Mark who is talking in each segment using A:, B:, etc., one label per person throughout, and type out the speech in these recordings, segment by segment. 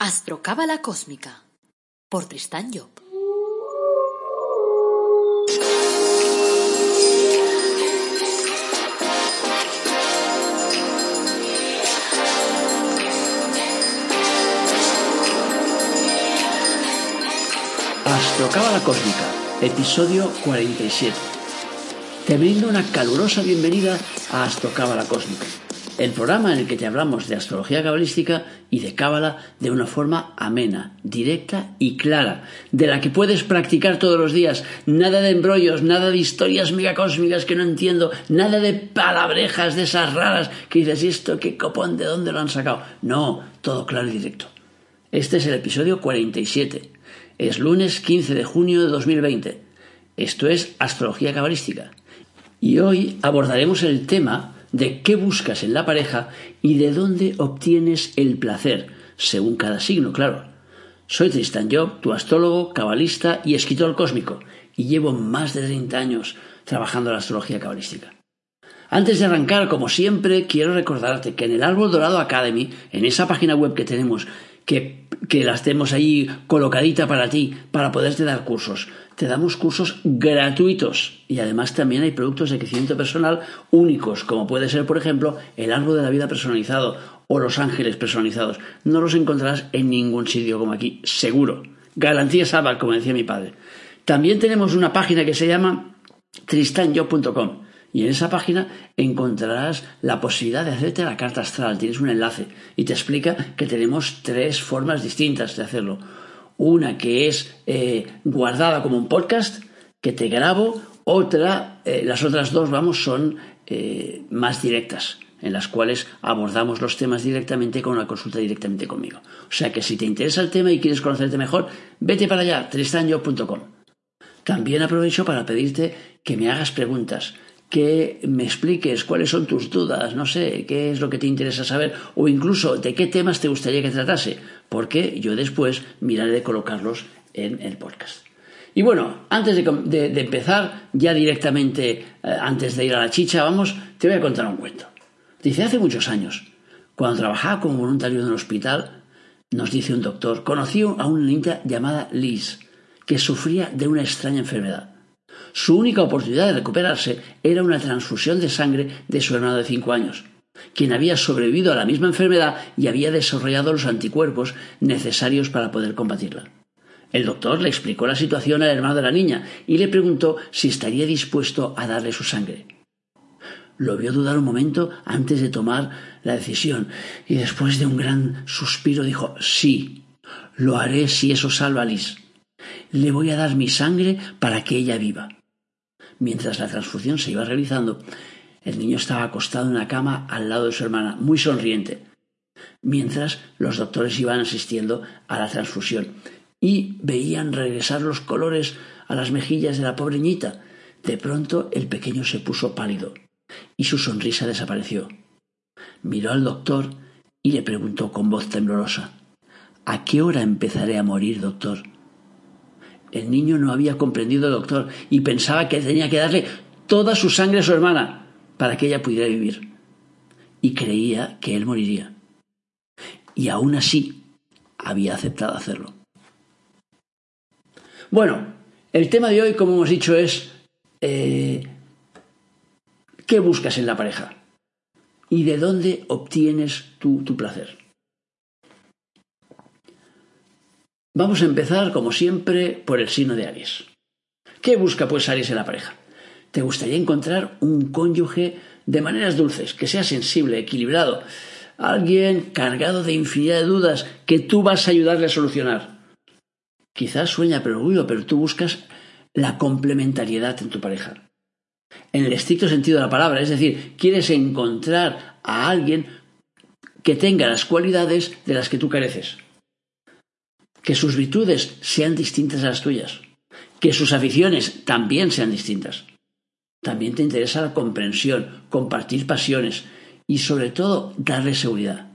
A: Astrocábala Cósmica por Tristán Job.
B: Astrocábala Cósmica, episodio 47. Te brindo una calurosa bienvenida a Astrocábala Cósmica el programa en el que te hablamos de astrología cabalística y de cábala de una forma amena, directa y clara, de la que puedes practicar todos los días. Nada de embrollos, nada de historias megacósmicas que no entiendo, nada de palabrejas de esas raras que dices, esto qué copón? ¿De dónde lo han sacado? No, todo claro y directo. Este es el episodio 47. Es lunes 15 de junio de 2020. Esto es astrología cabalística. Y hoy abordaremos el tema de qué buscas en la pareja y de dónde obtienes el placer, según cada signo, claro. Soy Tristan Job, tu astrólogo, cabalista y escritor cósmico, y llevo más de 30 años trabajando la astrología cabalística. Antes de arrancar, como siempre, quiero recordarte que en el Árbol Dorado Academy, en esa página web que tenemos, que, que las tenemos ahí colocadita para ti, para poderte dar cursos, te damos cursos gratuitos y además también hay productos de crecimiento personal únicos, como puede ser, por ejemplo, el árbol de la vida personalizado o los ángeles personalizados. No los encontrarás en ningún sitio como aquí, seguro. Garantía Sabal, como decía mi padre. También tenemos una página que se llama tristanyo.com y en esa página encontrarás la posibilidad de hacerte la carta astral. Tienes un enlace y te explica que tenemos tres formas distintas de hacerlo una que es eh, guardada como un podcast, que te grabo, otra, eh, las otras dos, vamos, son eh, más directas, en las cuales abordamos los temas directamente con una consulta directamente conmigo. O sea que si te interesa el tema y quieres conocerte mejor, vete para allá, tristanyo.com. También aprovecho para pedirte que me hagas preguntas que me expliques cuáles son tus dudas, no sé, qué es lo que te interesa saber o incluso de qué temas te gustaría que tratase, porque yo después miraré de colocarlos en el podcast. Y bueno, antes de, empezar, ya directamente, eh, antes de ir a la chicha, vamos, te voy a contar un cuento. Dice, hace muchos años, cuando trabajaba como voluntario en un hospital, nos dice un doctor, conocí a una niña llamada Liz, que sufría de una extraña enfermedad. Su única oportunidad de recuperarse era una transfusión de sangre de su hermano de cinco años, quien había sobrevivido a la misma enfermedad y había desarrollado los anticuerpos necesarios para poder combatirla. El doctor le explicó la situación al hermano de la niña y le preguntó si estaría dispuesto a darle su sangre. Lo vio dudar un momento antes de tomar la decisión y después de un gran suspiro dijo Sí, lo haré si eso salva a Liz. Le voy a dar mi sangre para que ella viva. Mientras la transfusión se iba realizando, el niño estaba acostado en una cama al lado de su hermana, muy sonriente, mientras los doctores iban asistiendo a la transfusión y veían regresar los colores a las mejillas de la pobre niñita. De pronto el pequeño se puso pálido y su sonrisa desapareció. Miró al doctor y le preguntó con voz temblorosa ¿A qué hora empezaré a morir, doctor? El niño no había comprendido doctor y pensaba que tenía que darle toda su sangre a su hermana para que ella pudiera vivir. Y creía que él moriría. Y aún así había aceptado hacerlo. Bueno, el tema de hoy, como hemos dicho, es eh, ¿qué buscas en la pareja? ¿Y de dónde obtienes tu placer? Vamos a empezar, como siempre, por el signo de Aries. ¿Qué busca pues Aries en la pareja? ¿Te gustaría encontrar un cónyuge de maneras dulces, que sea sensible, equilibrado, alguien cargado de infinidad de dudas que tú vas a ayudarle a solucionar? Quizás sueña perogullo, pero tú buscas la complementariedad en tu pareja. En el estricto sentido de la palabra, es decir, quieres encontrar a alguien que tenga las cualidades de las que tú careces que sus virtudes sean distintas a las tuyas, que sus aficiones también sean distintas. También te interesa la comprensión, compartir pasiones y sobre todo darle seguridad.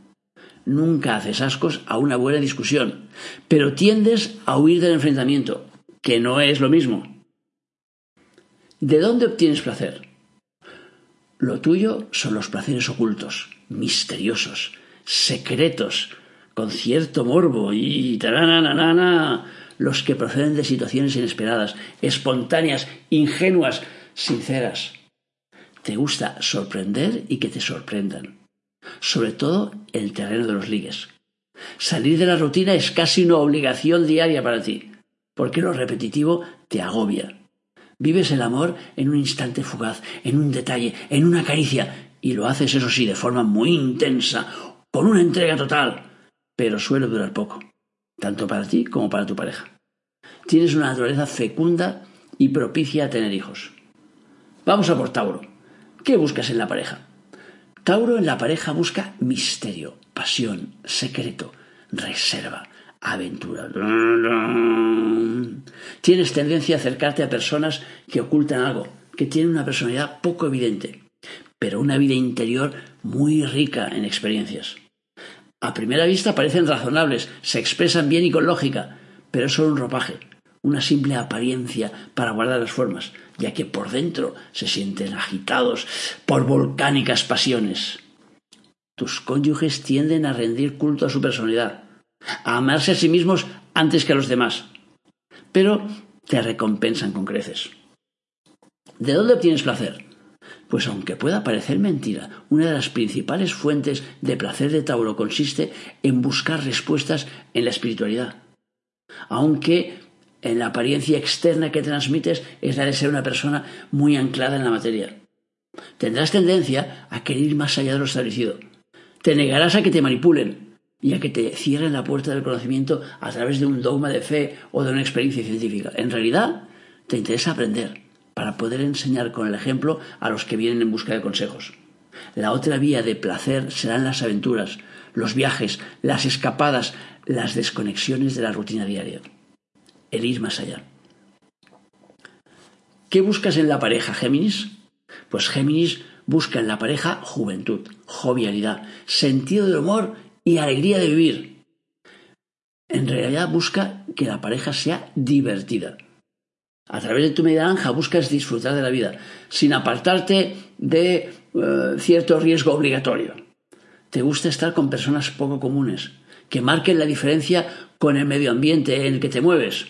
B: Nunca haces ascos a una buena discusión, pero tiendes a huir del enfrentamiento, que no es lo mismo. ¿De dónde obtienes placer? Lo tuyo son los placeres ocultos, misteriosos, secretos, con cierto morbo y tarananana, los que proceden de situaciones inesperadas, espontáneas, ingenuas, sinceras. Te gusta sorprender y que te sorprendan, sobre todo en el terreno de los ligues. Salir de la rutina es casi una obligación diaria para ti, porque lo repetitivo te agobia. Vives el amor en un instante fugaz, en un detalle, en una caricia, y lo haces, eso sí, de forma muy intensa, con una entrega total, pero suele durar poco, tanto para ti como para tu pareja. Tienes una naturaleza fecunda y propicia a tener hijos. Vamos a por Tauro. ¿Qué buscas en la pareja? Tauro en la pareja busca misterio, pasión, secreto, reserva, aventura. Tienes tendencia a acercarte a personas que ocultan algo, que tienen una personalidad poco evidente, pero una vida interior muy rica en experiencias. A primera vista parecen razonables, se expresan bien y con lógica, pero es solo un ropaje, una simple apariencia para guardar las formas, ya que por dentro se sienten agitados por volcánicas pasiones. Tus cónyuges tienden a rendir culto a su personalidad, a amarse a sí mismos antes que a los demás, pero te recompensan con creces. ¿De dónde obtienes placer? Pues aunque pueda parecer mentira, una de las principales fuentes de placer de Tauro consiste en buscar respuestas en la espiritualidad. Aunque en la apariencia externa que transmites es la de ser una persona muy anclada en la materia. Tendrás tendencia a querer ir más allá de lo establecido. Te negarás a que te manipulen y a que te cierren la puerta del conocimiento a través de un dogma de fe o de una experiencia científica. En realidad, te interesa aprender para poder enseñar con el ejemplo a los que vienen en busca de consejos. La otra vía de placer serán las aventuras, los viajes, las escapadas, las desconexiones de la rutina diaria. El ir más allá. ¿Qué buscas en la pareja, Géminis? Pues Géminis busca en la pareja juventud, jovialidad, sentido del humor y alegría de vivir. En realidad busca que la pareja sea divertida. A través de tu media naranja buscas disfrutar de la vida, sin apartarte de eh, cierto riesgo obligatorio. Te gusta estar con personas poco comunes, que marquen la diferencia con el medio ambiente en el que te mueves.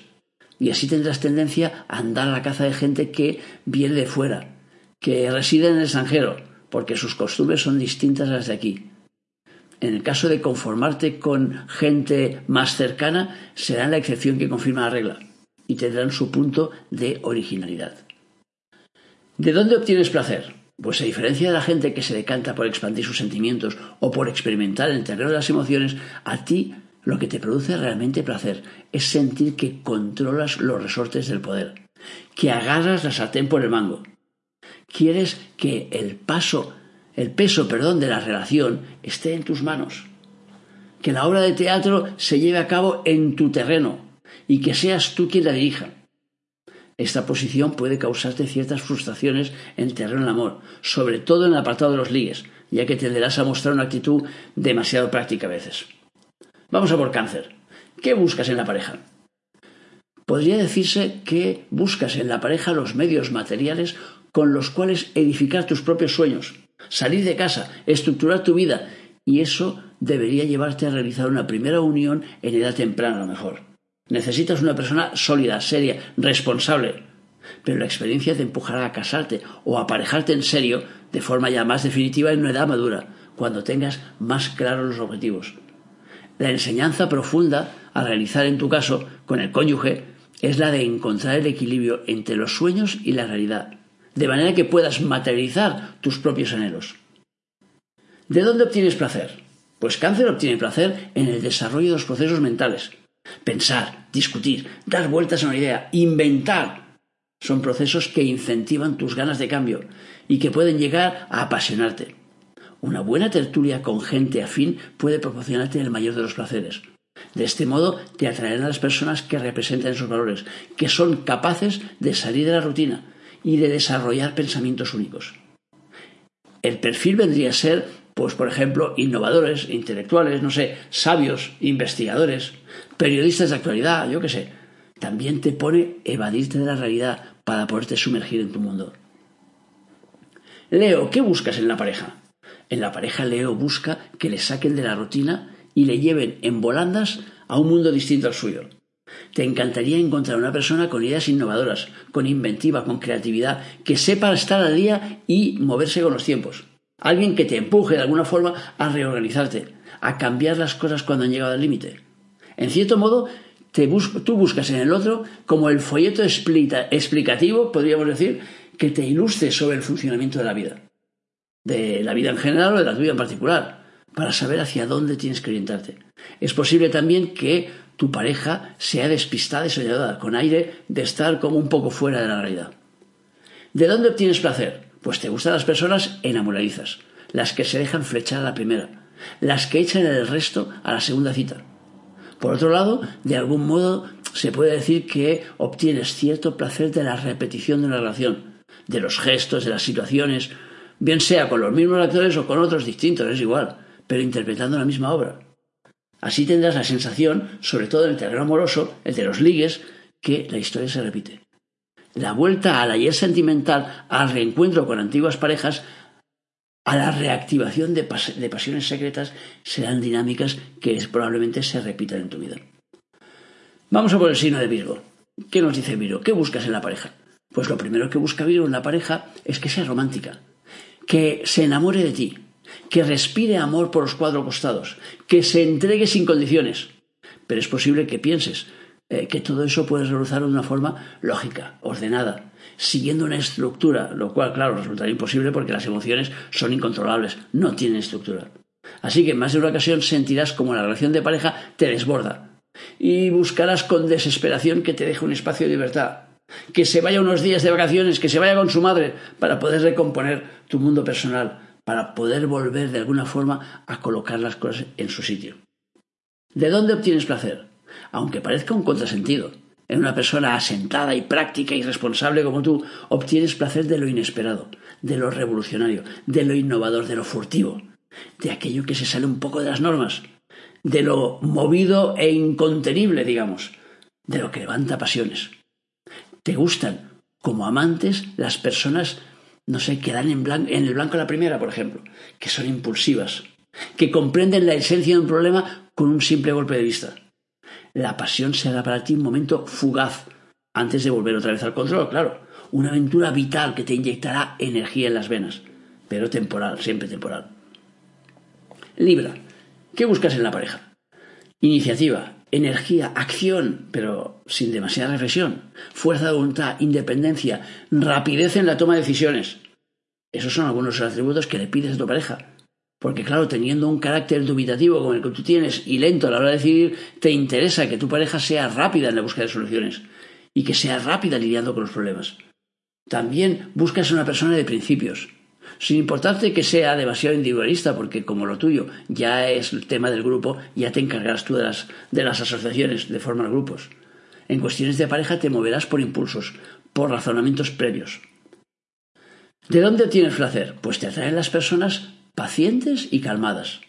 B: Y así tendrás tendencia a andar a la caza de gente que viene de fuera, que reside en el extranjero, porque sus costumbres son distintas a las de aquí. En el caso de conformarte con gente más cercana, será la excepción que confirma la regla y tendrán su punto de originalidad. ¿De dónde obtienes placer? Pues a diferencia de la gente que se decanta por expandir sus sentimientos o por experimentar el terreno de las emociones, a ti lo que te produce realmente placer es sentir que controlas los resortes del poder, que agarras la sartén por el mango. Quieres que el paso, el peso, perdón, de la relación esté en tus manos. Que la obra de teatro se lleve a cabo en tu terreno, y que seas tú quien la dirija. Esta posición puede causarte ciertas frustraciones en terreno del amor, sobre todo en el apartado de los ligues, ya que tenderás a mostrar una actitud demasiado práctica a veces. Vamos a por cáncer. ¿Qué buscas en la pareja? Podría decirse que buscas en la pareja los medios materiales con los cuales edificar tus propios sueños, salir de casa, estructurar tu vida, y eso debería llevarte a realizar una primera unión en edad temprana a lo mejor. Necesitas una persona sólida, seria, responsable. Pero la experiencia te empujará a casarte o a aparejarte en serio de forma ya más definitiva en una edad madura, cuando tengas más claros los objetivos. La enseñanza profunda a realizar en tu caso con el cónyuge es la de encontrar el equilibrio entre los sueños y la realidad, de manera que puedas materializar tus propios anhelos. ¿De dónde obtienes placer? Pues cáncer obtiene placer en el desarrollo de los procesos mentales, Pensar, discutir, dar vueltas a una idea, inventar, son procesos que incentivan tus ganas de cambio y que pueden llegar a apasionarte. Una buena tertulia con gente afín puede proporcionarte el mayor de los placeres. De este modo te atraerán a las personas que representan esos valores, que son capaces de salir de la rutina y de desarrollar pensamientos únicos. El perfil vendría a ser, pues por ejemplo, innovadores, intelectuales, no sé, sabios, investigadores, periodistas de actualidad, yo qué sé, también te pone evadirte de la realidad para poderte sumergir en tu mundo. Leo, ¿qué buscas en la pareja? En la pareja Leo busca que le saquen de la rutina y le lleven en volandas a un mundo distinto al suyo. Te encantaría encontrar una persona con ideas innovadoras, con inventiva, con creatividad, que sepa estar al día y moverse con los tiempos. Alguien que te empuje de alguna forma a reorganizarte, a cambiar las cosas cuando han llegado al límite. En cierto modo, tú buscas en el otro como el folleto explicativo, podríamos decir, que te ilustre sobre el funcionamiento de la vida. De la vida en general o de la tuya en particular, para saber hacia dónde tienes que orientarte. Es posible también que tu pareja sea despistada y soñadora, con aire de estar como un poco fuera de la realidad. ¿De dónde obtienes placer? Pues te gustan las personas enamoradizas, las que se dejan flechar a la primera, las que echan el resto a la segunda cita. Por otro lado, de algún modo se puede decir que obtienes cierto placer de la repetición de una relación, de los gestos, de las situaciones, bien sea con los mismos actores o con otros distintos, es igual, pero interpretando la misma obra. Así tendrás la sensación, sobre todo en el terreno amoroso, el de los ligues, que la historia se repite. La vuelta al ayer sentimental, al reencuentro con antiguas parejas, a la reactivación de, pasiones secretas, serán dinámicas que probablemente se repitan en tu vida. Vamos a por el signo de Virgo. ¿Qué nos dice Virgo? ¿Qué buscas en la pareja? Pues lo primero que busca Virgo en la pareja es que sea romántica, que se enamore de ti, que respire amor por los cuatro costados, que se entregue sin condiciones. Pero es posible que pienses eh, que todo eso puede realizar de una forma lógica, ordenada, siguiendo una estructura, lo cual, claro, resultará imposible porque las emociones son incontrolables, no tienen estructura. Así que en más de una ocasión sentirás como la relación de pareja te desborda y buscarás con desesperación que te deje un espacio de libertad, que se vaya unos días de vacaciones, que se vaya con su madre para poder recomponer tu mundo personal, para poder volver de alguna forma a colocar las cosas en su sitio. ¿De dónde obtienes placer? Aunque parezca un contrasentido. En una persona asentada y práctica y responsable como tú, obtienes placer de lo inesperado, de lo revolucionario, de lo innovador, de lo furtivo, de aquello que se sale un poco de las normas, de lo movido e incontenible, digamos, de lo que levanta pasiones. Te gustan, como amantes, las personas no sé, que dan en, en el blanco la primera, por ejemplo, que son impulsivas, que comprenden la esencia de un problema con un simple golpe de vista. La pasión será para ti un momento fugaz, antes de volver otra vez al control, claro. Una aventura vital que te inyectará energía en las venas, pero temporal, siempre temporal. Libra, ¿qué buscas en la pareja? Iniciativa, energía, acción, pero sin demasiada reflexión, fuerza de voluntad, independencia, rapidez en la toma de decisiones. Esos son algunos de los atributos que le pides a tu pareja. Porque claro, teniendo un carácter dubitativo como el que tú tienes y lento a la hora de decidir, te interesa que tu pareja sea rápida en la búsqueda de soluciones y que sea rápida lidiando con los problemas. También buscas una persona de principios, sin importarte que sea demasiado individualista, porque como lo tuyo ya es el tema del grupo, ya te encargarás tú de las, de las asociaciones, de formar grupos. En cuestiones de pareja te moverás por impulsos, por razonamientos previos. ¿De dónde obtienes placer? Pues te atraen las personas pacientes y calmadas.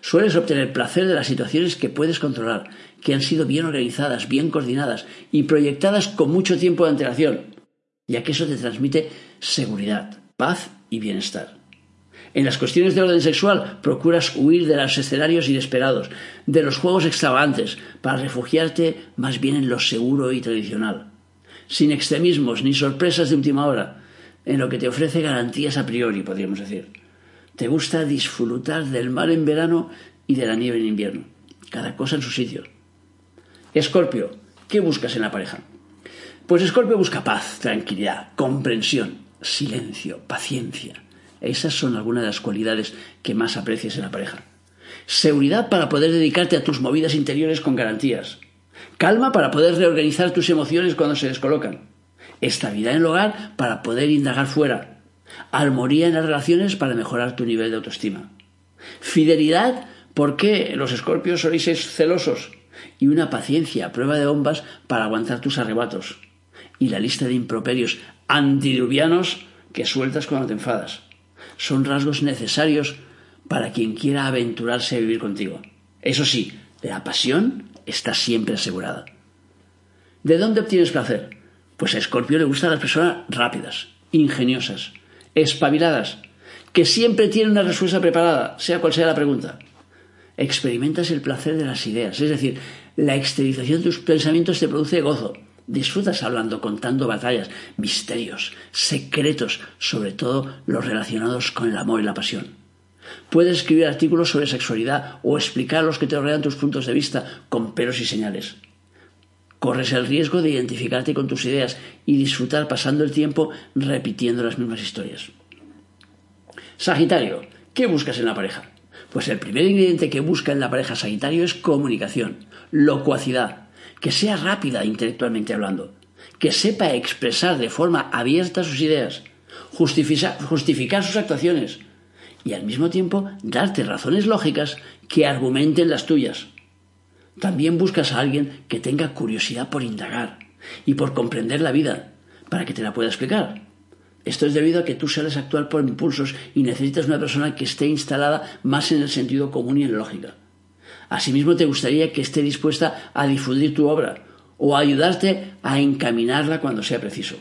B: Sueles obtener placer de las situaciones que puedes controlar, que han sido bien organizadas, bien coordinadas y proyectadas con mucho tiempo de antelación, ya que eso te transmite seguridad, paz bienestar. En las cuestiones de orden sexual procuras huir de los escenarios inesperados, de los juegos extravagantes, para refugiarte más bien en lo seguro y tradicional. Sin extremismos ni sorpresas de última hora, en lo que te ofrece garantías a priori, podríamos decir. Te gusta disfrutar del mar en verano y de la nieve en invierno. Cada cosa en su sitio. Escorpio, ¿qué buscas en la pareja? Pues Escorpio busca paz, tranquilidad, comprensión, silencio, paciencia. Esas son algunas de las cualidades que más aprecias en la pareja. Seguridad para poder dedicarte a tus movidas interiores con garantías. Calma para poder reorganizar tus emociones cuando se descolocan. Estabilidad en el hogar para poder indagar fuera. Armonía en las relaciones para mejorar tu nivel de autoestima. Fidelidad porque los escorpios sois celosos. Y una paciencia a prueba de bombas para aguantar tus arrebatos. Y la lista de improperios antidiluvianos que sueltas cuando te enfadas. Son rasgos necesarios para quien quiera aventurarse a vivir contigo. Eso sí, la pasión está siempre asegurada. ¿De dónde obtienes placer? Pues a Escorpio le gustan las personas rápidas, ingeniosas, espabiladas, que siempre tienen una respuesta preparada, sea cual sea la pregunta. experimentas el placer de las ideas, es decir, la exteriorización de tus pensamientos te produce gozo. Disfrutas hablando, contando batallas, misterios, secretos, sobre todo los relacionados con el amor y la pasión. Puedes escribir artículos sobre sexualidad o explicar a los que te rodean tus puntos de vista con peros y señales. Corres el riesgo de identificarte con tus ideas y disfrutar pasando el tiempo repitiendo las mismas historias. Sagitario, ¿qué buscas en la pareja? Pues el primer ingrediente que busca en la pareja Sagitario es comunicación, locuacidad, que sea rápida intelectualmente hablando, que sepa expresar de forma abierta sus ideas, justificar sus actuaciones y al mismo tiempo darte razones lógicas que argumenten las tuyas. También buscas a alguien que tenga curiosidad por indagar y por comprender la vida, para que te la pueda explicar. Esto es debido a que tú sales actuar por impulsos y necesitas una persona que esté instalada más en el sentido común y en la lógica. Asimismo, te gustaría que esté dispuesta a difundir tu obra o a ayudarte a encaminarla cuando sea preciso.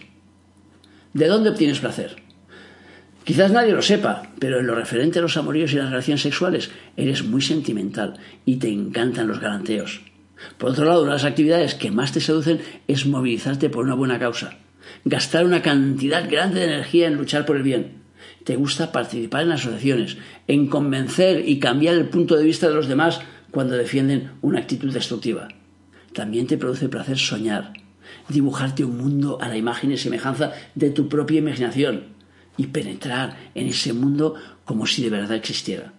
B: ¿De dónde obtienes placer? Quizás nadie lo sepa, pero en lo referente a los amoríos y las relaciones sexuales, eres muy sentimental y te encantan los galanteos. Por otro lado, una de las actividades que más te seducen es movilizarte por una buena causa, gastar una cantidad grande de energía en luchar por el bien. Te gusta participar en asociaciones, en convencer y cambiar el punto de vista de los demás cuando defienden una actitud destructiva. También te produce placer soñar, dibujarte un mundo a la imagen y semejanza de tu propia imaginación y penetrar en ese mundo como si de verdad existiera.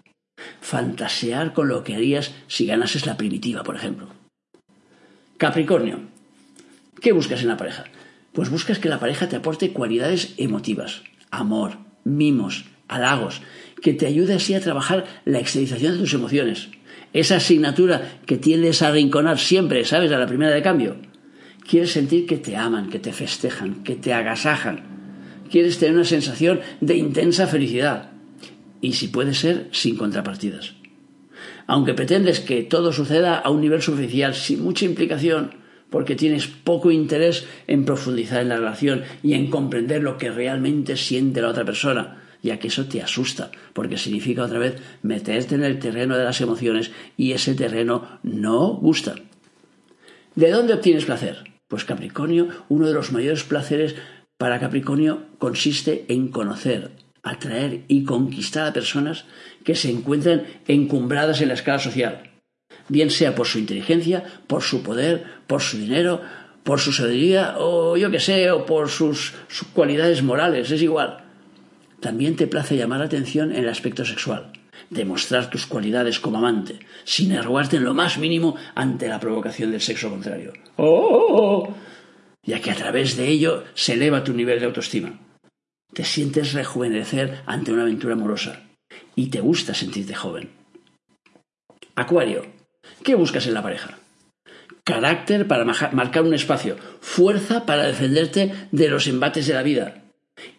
B: Fantasear con lo que harías si ganases la primitiva, por ejemplo. Capricornio. ¿Qué buscas en la pareja? Pues buscas que la pareja te aporte cualidades emotivas, amor, mimos, halagos, que te ayude así a trabajar la exteriorización de tus emociones. Esa asignatura que tiendes a arrinconar siempre, ¿sabes? A la primera de cambio. Quieres sentir que te aman, que te festejan, que te agasajan, quieres tener una sensación de intensa felicidad. Y si puede ser, sin contrapartidas. Aunque pretendes que todo suceda a un nivel superficial, sin mucha implicación, porque tienes poco interés en profundizar en la relación y en comprender lo que realmente siente la otra persona, ya que eso te asusta, porque significa otra vez meterte en el terreno de las emociones y ese terreno no gusta. ¿De dónde obtienes placer? Pues Capricornio, uno de los mayores placeres para Capricornio consiste en conocer, atraer y conquistar a personas que se encuentran encumbradas en la escala social, bien sea por su inteligencia, por su poder, por su dinero, por su sabiduría o yo que sé, o por sus, sus cualidades morales, es igual. También te place llamar la atención en el aspecto sexual, demostrar tus cualidades como amante, sin arrugarte en lo más mínimo ante la provocación del sexo contrario. ¡Oh! oh, ya que a través de ello se eleva tu nivel de autoestima. Te sientes rejuvenecer ante una aventura amorosa y te gusta sentirte joven. Acuario, ¿qué buscas en la pareja? Carácter para marcar un espacio, fuerza para defenderte de los embates de la vida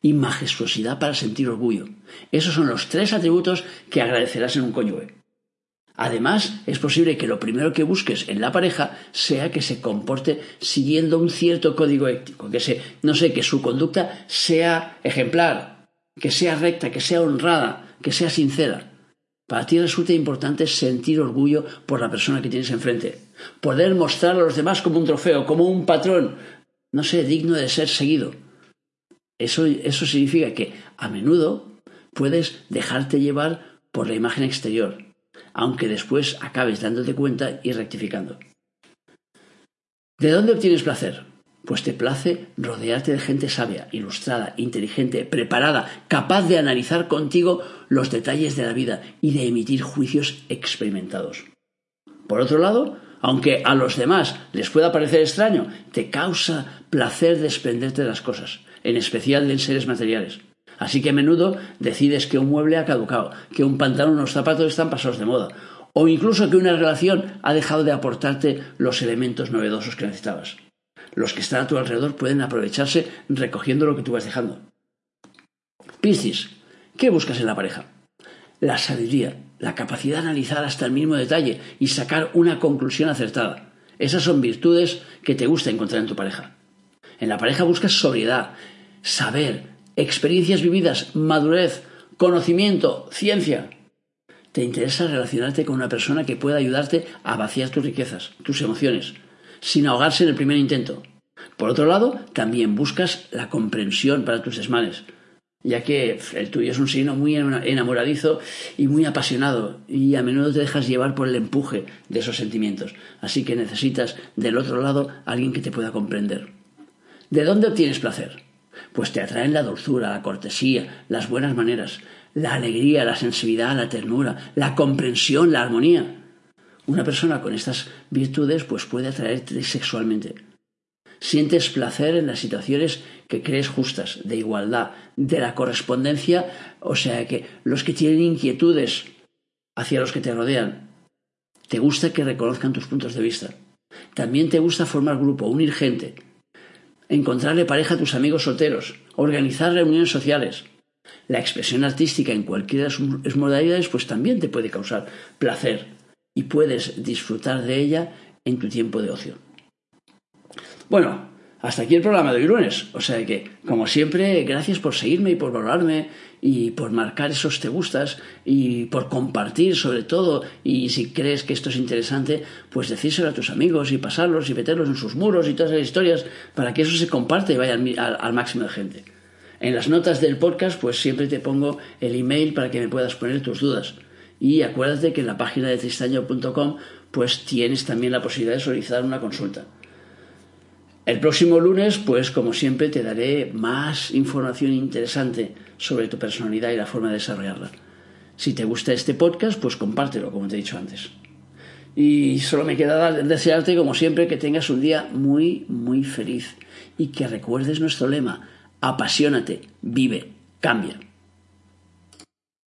B: y majestuosidad para sentir orgullo. Esos son los tres atributos que agradecerás en un cónyuge. Además, es posible que lo primero que busques en la pareja sea que se comporte siguiendo un cierto código ético, que se, no sé, que su conducta sea ejemplar, que sea recta, que sea honrada, que sea sincera. Para ti resulta importante sentir orgullo por la persona que tienes enfrente, poder mostrar a los demás como un trofeo, como un patrón, no sé, digno de ser seguido. Eso, eso significa que a menudo puedes dejarte llevar por la imagen exterior, aunque después acabes dándote cuenta y rectificando. ¿De dónde obtienes placer? Pues te place rodearte de gente sabia, ilustrada, inteligente, preparada, capaz de analizar contigo los detalles de la vida y de emitir juicios experimentados. Por otro lado, aunque a los demás les pueda parecer extraño, te causa placer desprenderte de las cosas, en especial de seres materiales. Así que a menudo decides que un mueble ha caducado, que un pantalón o unos zapatos están pasados de moda, o incluso que una relación ha dejado de aportarte los elementos novedosos que necesitabas. Los que están a tu alrededor pueden aprovecharse recogiendo lo que tú vas dejando. Piscis, ¿qué buscas en la pareja? La sabiduría, la capacidad de analizar hasta el mínimo detalle y sacar una conclusión acertada. Esas son virtudes que te gusta encontrar en tu pareja. En la pareja buscas sobriedad, saber, experiencias vividas, madurez, conocimiento, ciencia. te interesa relacionarte con una persona que pueda ayudarte a vaciar tus riquezas, tus emociones, sin ahogarse en el primer intento. Por otro lado, también buscas la comprensión para tus desmanes, ya que el tuyo es un signo muy enamoradizo y muy apasionado, y a menudo te dejas llevar por el empuje de esos sentimientos. Así que necesitas del otro lado alguien que te pueda comprender. ¿De dónde obtienes placer? Pues te atraen la dulzura, la cortesía, las buenas maneras, la alegría, la sensibilidad, la ternura, la comprensión, la armonía. Una persona con estas virtudes pues puede atraerte sexualmente. Sientes placer en las situaciones que crees justas, de igualdad, de la correspondencia, o sea que los que tienen inquietudes hacia los que te rodean, te gusta que reconozcan tus puntos de vista. También te gusta formar grupo, unir gente, encontrarle pareja a tus amigos solteros, organizar reuniones sociales. La expresión artística en cualquiera de sus modalidades pues también te puede causar placer y puedes disfrutar de ella en tu tiempo de ocio. Bueno, hasta aquí el programa de hoy lunes. O sea que, como siempre, gracias por seguirme y por valorarme y por marcar esos te gustas y por compartir sobre todo. Y si crees que esto es interesante, pues decírselo a tus amigos y pasarlos y meterlos en sus muros y todas esas historias para que eso se comparte y vaya al, máximo de gente. En las notas del podcast, pues siempre te pongo el email para que me puedas poner tus dudas. Y acuérdate que en la página de tristaño.com pues tienes también la posibilidad de solicitar una consulta. El próximo lunes, pues como siempre, te daré más información interesante sobre tu personalidad y la forma de desarrollarla. Si te gusta este podcast, pues compártelo, como te he dicho antes. Y solo me queda desearte, como siempre, que tengas un día muy, muy feliz y que recuerdes nuestro lema, apasionate, vive, cambia.